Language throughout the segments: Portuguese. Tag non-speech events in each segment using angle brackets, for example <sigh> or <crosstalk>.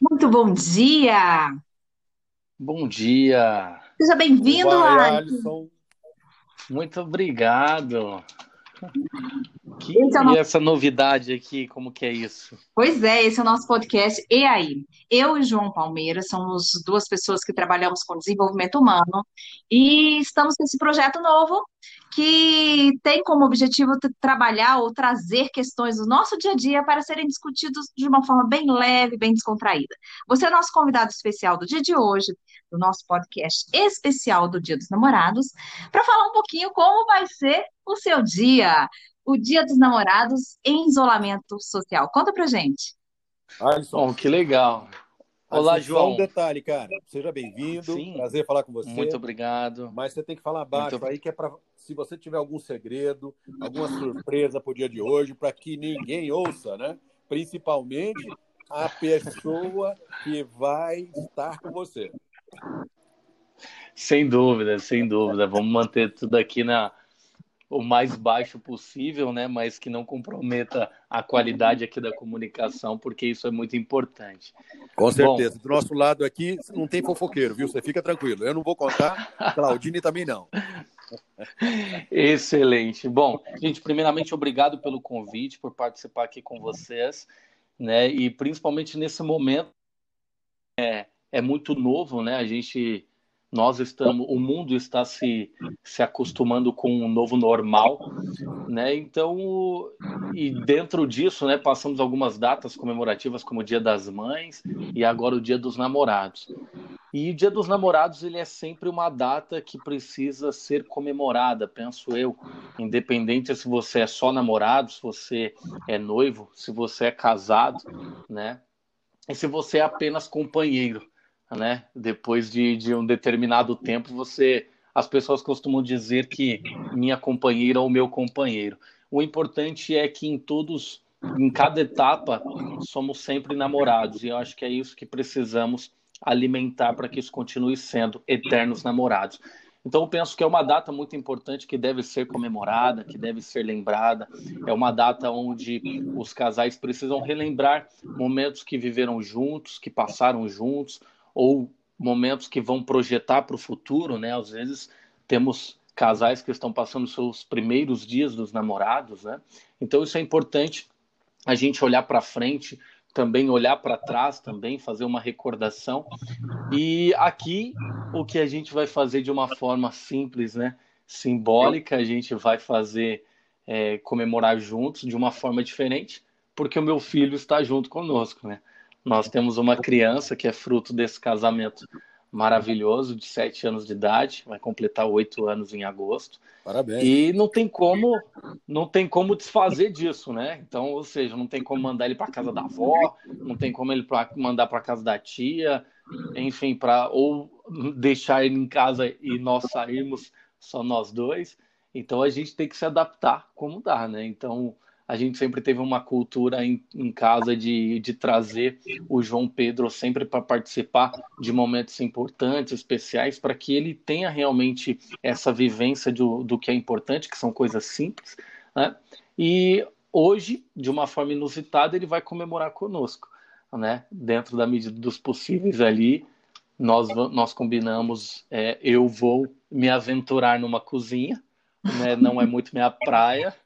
Muito bom dia. Bom dia. Seja bem-vindo, Alisson. Muito obrigado. Que é nosso... essa novidade aqui, como que é isso? Pois é, esse é o nosso podcast E aí? Eu e João Palmeira somos duas pessoas que trabalhamos com desenvolvimento humano e estamos nesse projeto novo que tem como objetivo trabalhar ou trazer questões do nosso dia a dia para serem discutidos de uma forma bem leve, bem descontraída. Você é nosso convidado especial do dia de hoje, do nosso podcast especial do Dia dos Namorados, para falar um pouquinho como vai ser o seu dia, o Dia dos Namorados em isolamento social. Conta pra gente. Alisson, que legal. Olá, João. Só um detalhe, cara. Seja bem-vindo. Prazer falar com você. Muito obrigado. Mas você tem que falar baixo Muito... aí, que é para se você tiver algum segredo, alguma surpresa para o dia de hoje, para que ninguém ouça, né? Principalmente a pessoa que vai estar com você. Sem dúvida, sem dúvida. Vamos manter tudo aqui na o mais baixo possível, né? Mas que não comprometa a qualidade aqui da comunicação, porque isso é muito importante. Com certeza. Bom, Do nosso lado aqui não tem fofoqueiro, viu? Você fica tranquilo. Eu não vou contar, Claudine também não. Excelente. Bom, gente, primeiramente, obrigado pelo convite, por participar aqui com vocês, né? E principalmente nesse momento é, é muito novo, né? A gente, nós estamos, o mundo está se, se acostumando com um novo normal, né? Então, e dentro disso, né? Passamos algumas datas comemorativas como o Dia das Mães e agora o Dia dos Namorados. E o Dia dos Namorados ele é sempre uma data que precisa ser comemorada, penso eu, independente se você é só namorado, se você é noivo, se você é casado, né? E se você é apenas companheiro, né? Depois de, de um determinado tempo, você, as pessoas costumam dizer que minha companheira ou meu companheiro. O importante é que em todos, em cada etapa, somos sempre namorados. E eu acho que é isso que precisamos alimentar para que isso continue sendo eternos namorados. Então, eu penso que é uma data muito importante que deve ser comemorada, que deve ser lembrada. É uma data onde os casais precisam relembrar momentos que viveram juntos, que passaram juntos, ou momentos que vão projetar para o futuro, né? Às vezes temos casais que estão passando seus primeiros dias dos namorados, né? Então, isso é importante a gente olhar para frente, também olhar para trás, também fazer uma recordação. E aqui o que a gente vai fazer de uma forma simples, né? Simbólica, a gente vai fazer é, comemorar juntos de uma forma diferente, porque o meu filho está junto conosco, né? Nós temos uma criança que é fruto desse casamento maravilhoso, de sete anos de idade, vai completar oito anos em agosto. Parabéns. E não tem como, não tem como desfazer disso, né? Então, ou seja, não tem como mandar ele para casa da avó, não tem como ele pra, mandar para casa da tia, enfim, para ou deixar ele em casa e nós sairmos só nós dois. Então a gente tem que se adaptar como dá, né? Então a gente sempre teve uma cultura em, em casa de, de trazer o João Pedro sempre para participar de momentos importantes, especiais, para que ele tenha realmente essa vivência do, do que é importante, que são coisas simples, né? E hoje, de uma forma inusitada, ele vai comemorar conosco, né? Dentro da medida dos possíveis ali, nós, nós combinamos, é, eu vou me aventurar numa cozinha, né? Não é muito minha praia,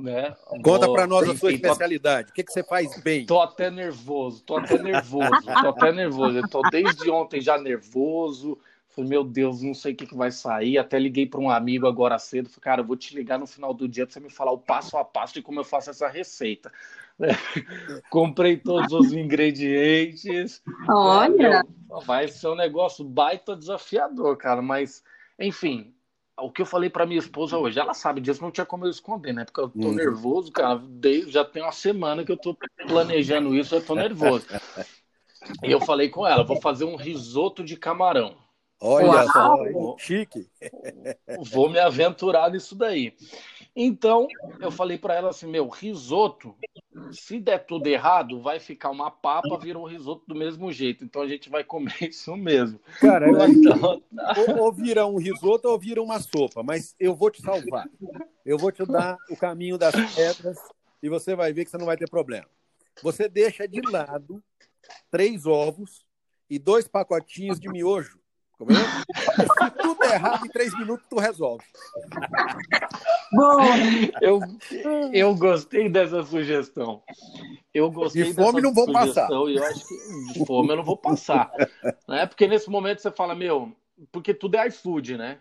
né? Conta para nós a sua especialidade. O que, que você faz bem? Tô até nervoso, tô até nervoso, tô até nervoso. Eu tô desde ontem já nervoso. Falei, meu Deus, não sei o que, que vai sair. Até liguei para um amigo agora cedo. Falei, cara, eu vou te ligar no final do dia para você me falar o passo a passo de como eu faço essa receita. <laughs> Comprei todos os ingredientes. Olha! Vai ser um negócio baita desafiador, cara. Mas, enfim, o que eu falei para minha esposa hoje, ela sabe disso, não tinha como eu esconder, né? Porque eu tô uhum. nervoso, cara. Desde, já tem uma semana que eu tô planejando isso, eu tô nervoso. E eu falei com ela, vou fazer um risoto de camarão. Olha Uau. só, chique. Vou me aventurar nisso daí. Então, eu falei para ela assim, meu, risoto, se der tudo errado, vai ficar uma papa, vira um risoto do mesmo jeito. Então a gente vai comer <laughs> isso mesmo. Cara, eu então... ou, ou vira um risoto ou vira uma sopa, mas eu vou te salvar. Eu vou te dar o caminho das pedras e você vai ver que você não vai ter problema. Você deixa de lado três ovos e dois pacotinhos de miojo? Se tudo é errado, em três minutos tu resolve. Bom, eu, eu gostei dessa sugestão. Eu gostei de fome não vou passar. E eu acho que de fome eu não vou passar. Né? Porque nesse momento você fala, meu, porque tudo é iFood, né?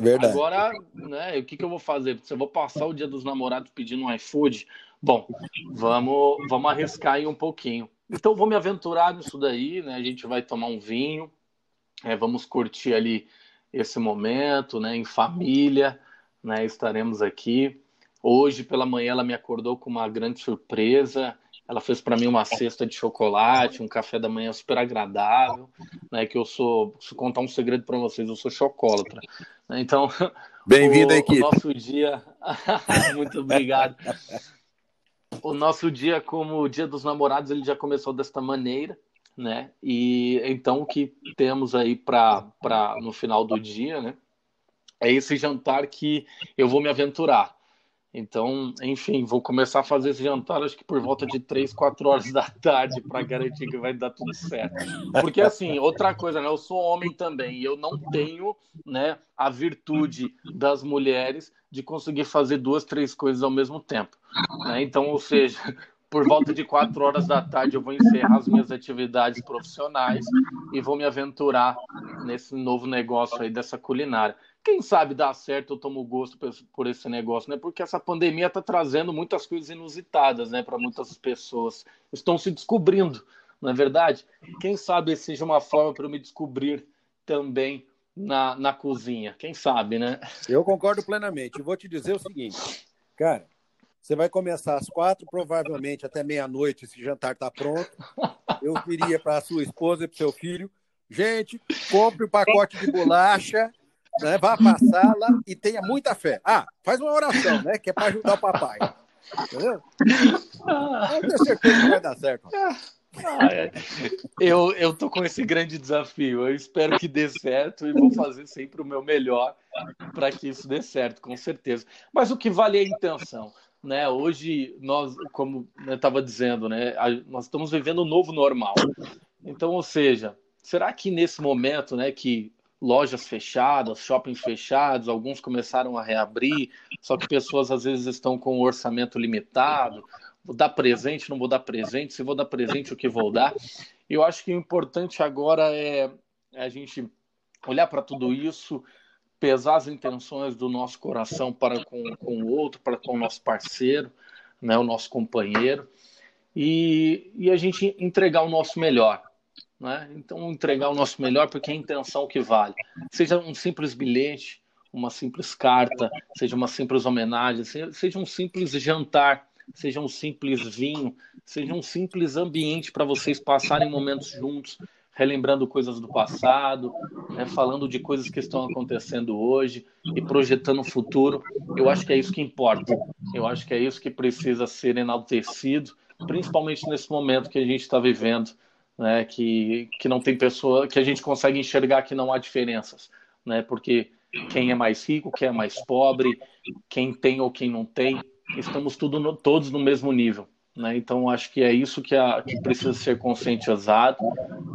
Verdade. Agora, né, o que, que eu vou fazer? Se eu vou passar o dia dos namorados pedindo um iFood, bom, vamos, vamos arriscar aí um pouquinho. Então vou me aventurar nisso daí, né? A gente vai tomar um vinho, é, vamos curtir ali esse momento, né, em família, né, estaremos aqui. Hoje pela manhã ela me acordou com uma grande surpresa. Ela fez para mim uma cesta de chocolate, um café da manhã super agradável, né? Que eu sou, se contar um segredo para vocês, eu sou chocólatra. Né? Então, <laughs> bem-vindo aqui. O nosso dia, <laughs> muito obrigado. O nosso dia, como o Dia dos Namorados, ele já começou desta maneira, né? E então o que temos aí para no final do dia, né? É esse jantar que eu vou me aventurar. Então, enfim, vou começar a fazer esse jantar acho que por volta de 3, 4 horas da tarde para garantir que vai dar tudo certo. Porque assim, outra coisa, né? Eu sou homem também e eu não tenho, né, a virtude das mulheres de conseguir fazer duas, três coisas ao mesmo tempo. Né? Então, ou seja, por volta de quatro horas da tarde eu vou encerrar as minhas atividades profissionais e vou me aventurar nesse novo negócio aí dessa culinária. Quem sabe dá certo, eu tomo gosto por esse negócio, né? Porque essa pandemia está trazendo muitas coisas inusitadas, né, para muitas pessoas. Estão se descobrindo, não é verdade? Quem sabe seja uma forma para eu me descobrir também na, na cozinha. Quem sabe, né? Eu concordo plenamente. vou te dizer o seguinte, cara, você vai começar às quatro, provavelmente até meia-noite esse jantar está pronto. Eu diria para a sua esposa e para o seu filho, gente, compre o um pacote de bolacha, né, vá para a sala e tenha muita fé. Ah, faz uma oração, né, que é para ajudar o papai. Entendeu? Eu tenho certeza que vai dar certo. Eu, eu tô com esse grande desafio. Eu espero que dê certo e vou fazer sempre o meu melhor para que isso dê certo, com certeza. Mas o que vale é a intenção né? Hoje nós, como eu estava dizendo, né? Nós estamos vivendo um novo normal. Então, ou seja, será que nesse momento, né, que lojas fechadas, shoppings fechados, alguns começaram a reabrir, só que pessoas às vezes estão com um orçamento limitado, vou dar presente, não vou dar presente, se vou dar presente, o que vou dar? Eu acho que o importante agora é a gente olhar para tudo isso pesar as intenções do nosso coração para com, com o outro, para com o nosso parceiro, né, o nosso companheiro, e, e a gente entregar o nosso melhor. Né? Então, entregar o nosso melhor, porque é a intenção que vale. Seja um simples bilhete, uma simples carta, seja uma simples homenagem, seja um simples jantar, seja um simples vinho, seja um simples ambiente para vocês passarem momentos juntos, relembrando coisas do passado, né, falando de coisas que estão acontecendo hoje e projetando o futuro. Eu acho que é isso que importa. Eu acho que é isso que precisa ser enaltecido, principalmente nesse momento que a gente está vivendo, né, que, que não tem pessoa, que a gente consegue enxergar que não há diferenças, né, porque quem é mais rico, quem é mais pobre, quem tem ou quem não tem, estamos tudo no, todos no mesmo nível. Né? Então, acho que é isso que, a, que precisa ser conscientizado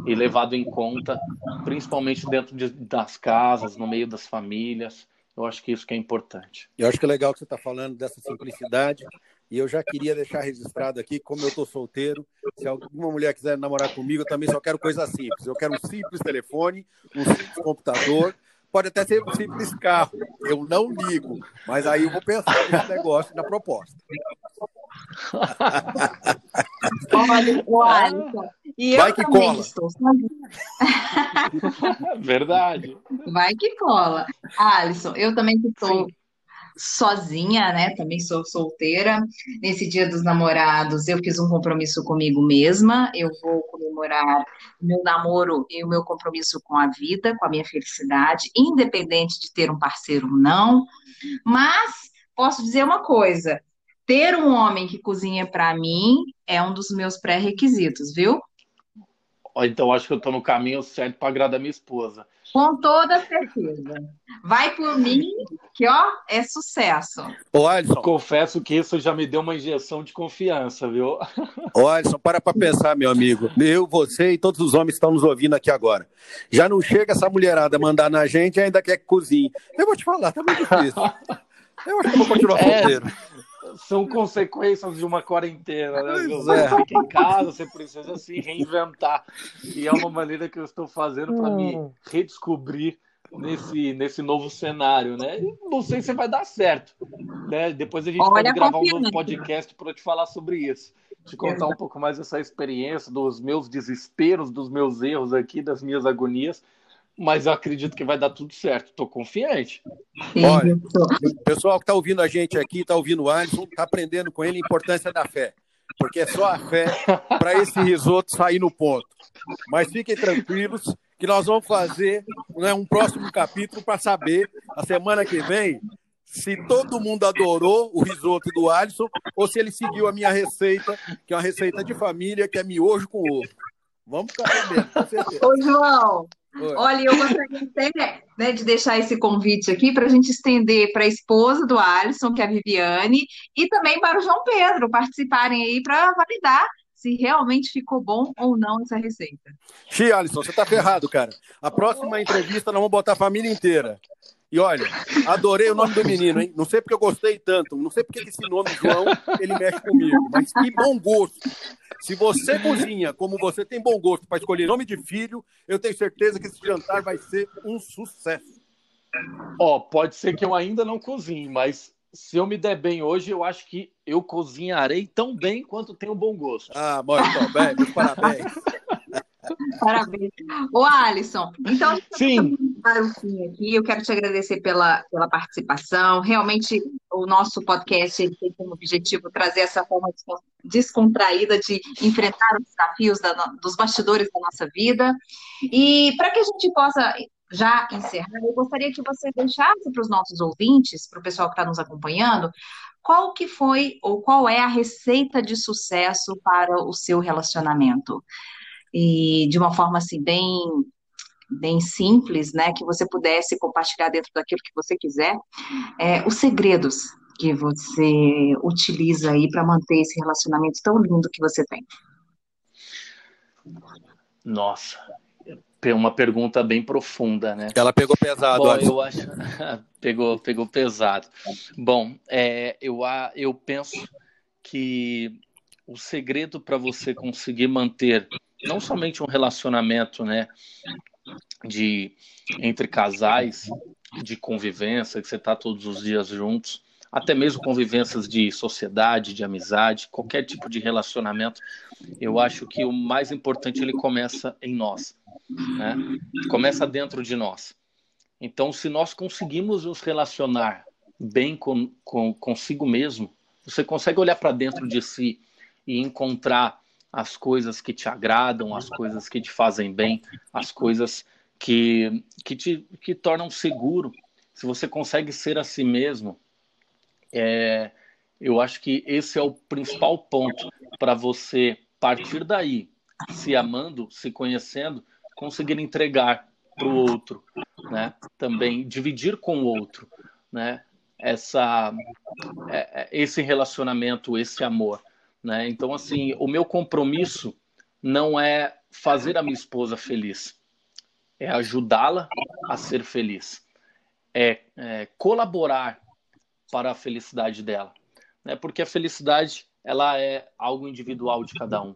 e levado em conta, principalmente dentro de, das casas, no meio das famílias. Eu acho que isso que é importante. Eu acho que é legal que você está falando dessa simplicidade. E eu já queria deixar registrado aqui, como eu estou solteiro, se alguma mulher quiser namorar comigo, eu também só quero coisa simples. Eu quero um simples telefone, um simples computador, pode até ser um simples carro. Eu não ligo, mas aí eu vou pensar nesse negócio, na proposta. Olha, o Alisson. E Vai eu que também cola. estou sozinha. Verdade. Vai que cola. Alisson, eu também estou sozinha, né? Também sou solteira. Nesse dia dos namorados, eu fiz um compromisso comigo mesma. Eu vou comemorar meu namoro e o meu compromisso com a vida, com a minha felicidade, independente de ter um parceiro ou não. Mas posso dizer uma coisa: ter um homem que cozinha para mim é um dos meus pré-requisitos, viu? Então acho que eu estou no caminho certo para agradar minha esposa. Com toda certeza. Vai por mim, que ó, é sucesso. Ô, Alisson. Confesso que isso já me deu uma injeção de confiança, viu? Ô, Alisson, para para pensar, meu amigo. Eu, você e todos os homens que estão nos ouvindo aqui agora. Já não chega essa mulherada mandar na gente e ainda quer que cozinhe. Eu vou te falar, tá muito difícil. Eu acho que eu vou continuar é. solteiro são consequências de uma quarentena, né? Você é. fica em casa, você precisa se reinventar. E é uma maneira que eu estou fazendo para me hum. redescobrir nesse, nesse novo cenário, né? não sei se vai dar certo. Né? Depois a gente Olha pode gravar um novo podcast para te falar sobre isso. Te contar um pouco mais dessa experiência, dos meus desesperos, dos meus erros aqui, das minhas agonias mas eu acredito que vai dar tudo certo. Estou confiante. Olha, o pessoal que está ouvindo a gente aqui, está ouvindo o Alisson, está aprendendo com ele a importância da fé. Porque é só a fé para esse risoto sair no ponto. Mas fiquem tranquilos que nós vamos fazer né, um próximo capítulo para saber, a semana que vem, se todo mundo adorou o risoto do Alisson ou se ele seguiu a minha receita, que é uma receita de família, que é miojo com ovo. Vamos ficar sabendo, com certeza. Ô, João, Olha, eu gostaria até né, de deixar esse convite aqui para a gente estender para a esposa do Alisson, que é a Viviane, e também para o João Pedro participarem aí para validar se realmente ficou bom ou não essa receita. Xi, Alisson, você tá ferrado, cara. A próxima entrevista nós vamos botar a família inteira. E olha, adorei o nome do menino, hein? Não sei porque eu gostei tanto, não sei porque esse nome João ele mexe comigo, mas que bom gosto. Se você cozinha como você tem bom gosto para escolher nome de filho, eu tenho certeza que esse jantar vai ser um sucesso. Ó, oh, pode ser que eu ainda não cozinhe, mas se eu me der bem hoje, eu acho que eu cozinharei tão bem quanto tenho bom gosto. Ah, muito bem, parabéns. <laughs> Parabéns. Ô, Alisson, então, Sim. Para o fim aqui, eu quero te agradecer pela, pela participação. Realmente, o nosso podcast tem como objetivo trazer essa forma descontraída de enfrentar os desafios da, dos bastidores da nossa vida. E para que a gente possa já encerrar, eu gostaria que você deixasse para os nossos ouvintes, para o pessoal que está nos acompanhando, qual que foi ou qual é a receita de sucesso para o seu relacionamento? E de uma forma assim bem bem simples, né, que você pudesse compartilhar dentro daquilo que você quiser, é, os segredos que você utiliza aí para manter esse relacionamento tão lindo que você tem. Nossa, uma pergunta bem profunda, né? Ela pegou pesado. Bom, eu acho <laughs> pegou pegou pesado. Bom, é, eu eu penso que o segredo para você conseguir manter não somente um relacionamento, né, de entre casais, de convivência, que você está todos os dias juntos, até mesmo convivências de sociedade, de amizade, qualquer tipo de relacionamento, eu acho que o mais importante ele começa em nós, né? Começa dentro de nós. Então, se nós conseguimos nos relacionar bem com, com consigo mesmo, você consegue olhar para dentro de si e encontrar as coisas que te agradam, as coisas que te fazem bem, as coisas que, que te que tornam seguro. Se você consegue ser a si mesmo, é, eu acho que esse é o principal ponto para você partir daí, se amando, se conhecendo, conseguir entregar para o outro, né? Também dividir com o outro, né? Essa, é, é, esse relacionamento, esse amor, né? Então, assim, o meu compromisso não é fazer a minha esposa feliz, é ajudá-la a ser feliz, é, é colaborar para a felicidade dela, né? Porque a felicidade ela é algo individual de cada um,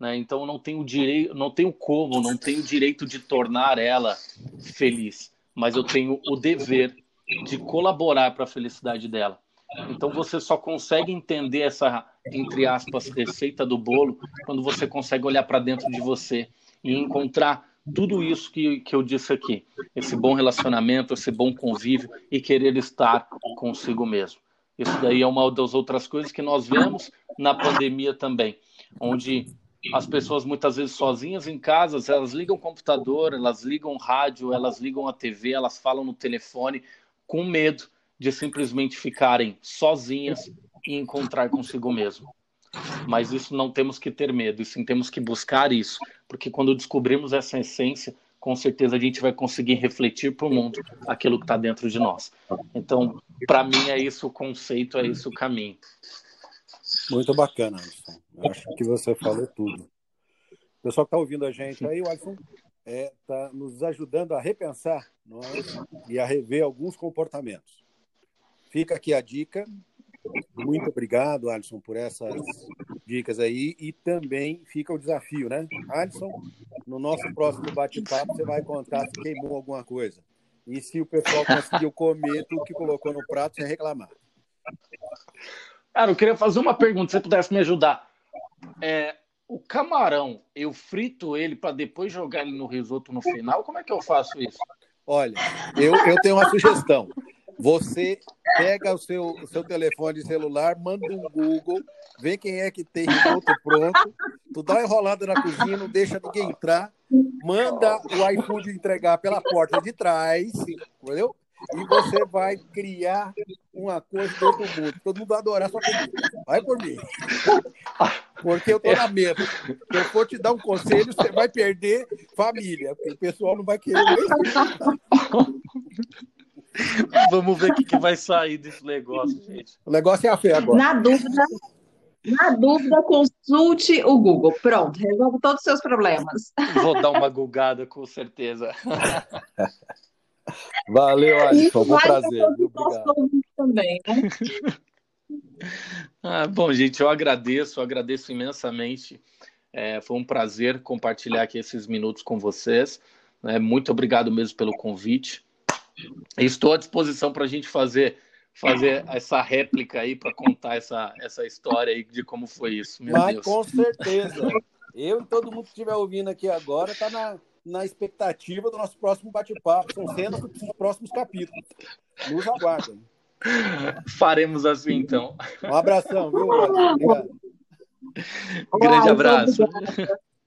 né? Então não tenho direito, não tenho como, não tenho direito de tornar ela feliz, mas eu tenho o dever de colaborar para a felicidade dela. Então você só consegue entender essa entre aspas receita do bolo quando você consegue olhar para dentro de você e encontrar tudo isso que, que eu disse aqui, esse bom relacionamento, esse bom convívio e querer estar consigo mesmo. Isso daí é uma das outras coisas que nós vemos na pandemia também, onde as pessoas muitas vezes sozinhas em casa, elas ligam o computador, elas ligam o rádio, elas ligam a TV, elas falam no telefone com medo de simplesmente ficarem sozinhas e encontrar consigo mesmo. Mas isso não temos que ter medo, e sim temos que buscar isso, porque quando descobrimos essa essência, com certeza a gente vai conseguir refletir para o mundo aquilo que está dentro de nós. Então, para mim, é isso o conceito, é isso o caminho. Muito bacana, Alisson. Acho que você falou tudo. O pessoal que está ouvindo a gente aí, o Alisson está é, tá nos ajudando a repensar é? e a rever alguns comportamentos. Fica aqui a dica. Muito obrigado, Alisson, por essas dicas aí. E também fica o desafio, né? Alisson, no nosso próximo bate-papo, você vai contar se queimou alguma coisa. E se o pessoal conseguiu comer tudo que colocou no prato sem reclamar. Cara, eu queria fazer uma pergunta, se você pudesse me ajudar. É, o camarão, eu frito ele para depois jogar ele no risoto no final? Como é que eu faço isso? Olha, eu, eu tenho uma sugestão. Você pega o seu, o seu telefone celular, manda um Google, vê quem é que tem risoto pronto, tu dá uma enrolada na cozinha, não deixa ninguém entrar, manda o iFood entregar pela porta de trás, entendeu? E você vai criar uma coisa do outro mundo. Todo mundo vai adorar sua comida. Vai por mim. Porque eu tô na meta. Se eu for te dar um conselho, você vai perder família, porque o pessoal não vai querer <laughs> Vamos ver o que, que vai sair desse negócio, gente. O negócio é a fé agora. Na dúvida, na dúvida, consulte o Google. Pronto, resolve todos os seus problemas. Vou dar uma gulgada, com certeza. <laughs> Valeu, Alisson. Foi um prazer. Obrigado. Também, né? <laughs> ah, bom, gente, eu agradeço, eu agradeço imensamente. É, foi um prazer compartilhar aqui esses minutos com vocês. É, muito obrigado mesmo pelo convite. Estou à disposição para a gente fazer fazer essa réplica aí para contar essa, essa história aí de como foi isso. Meu Mas Deus. com certeza. Eu e todo mundo que estiver ouvindo aqui agora está na, na expectativa do nosso próximo bate-papo. São cenas dos próximos capítulos. Nos aguardem. Faremos assim, então. Um abração, viu? Obrigado. Grande abraço.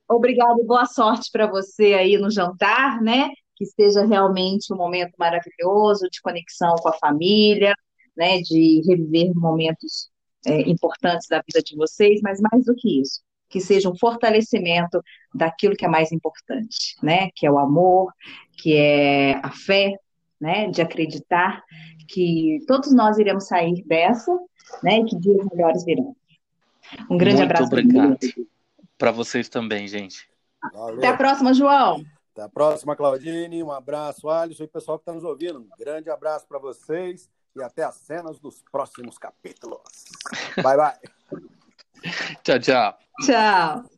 Obrigado, boa sorte para você aí no jantar, né? Que seja realmente um momento maravilhoso de conexão com a família, né? De reviver momentos é, importantes da vida de vocês, mas mais do que isso, que seja um fortalecimento daquilo que é mais importante, né? Que é o amor, que é a fé, né? De acreditar que todos nós iremos sair dessa, né? E que dias melhores virão. Um grande Muito abraço. obrigado. Para vocês também, gente. Valeu. Até a próxima, João. Até a próxima, Claudine. Um abraço, Alisson e pessoal que está nos ouvindo. Um grande abraço para vocês e até as cenas dos próximos capítulos. Bye, bye. <laughs> Tchau, tchau. Tchau.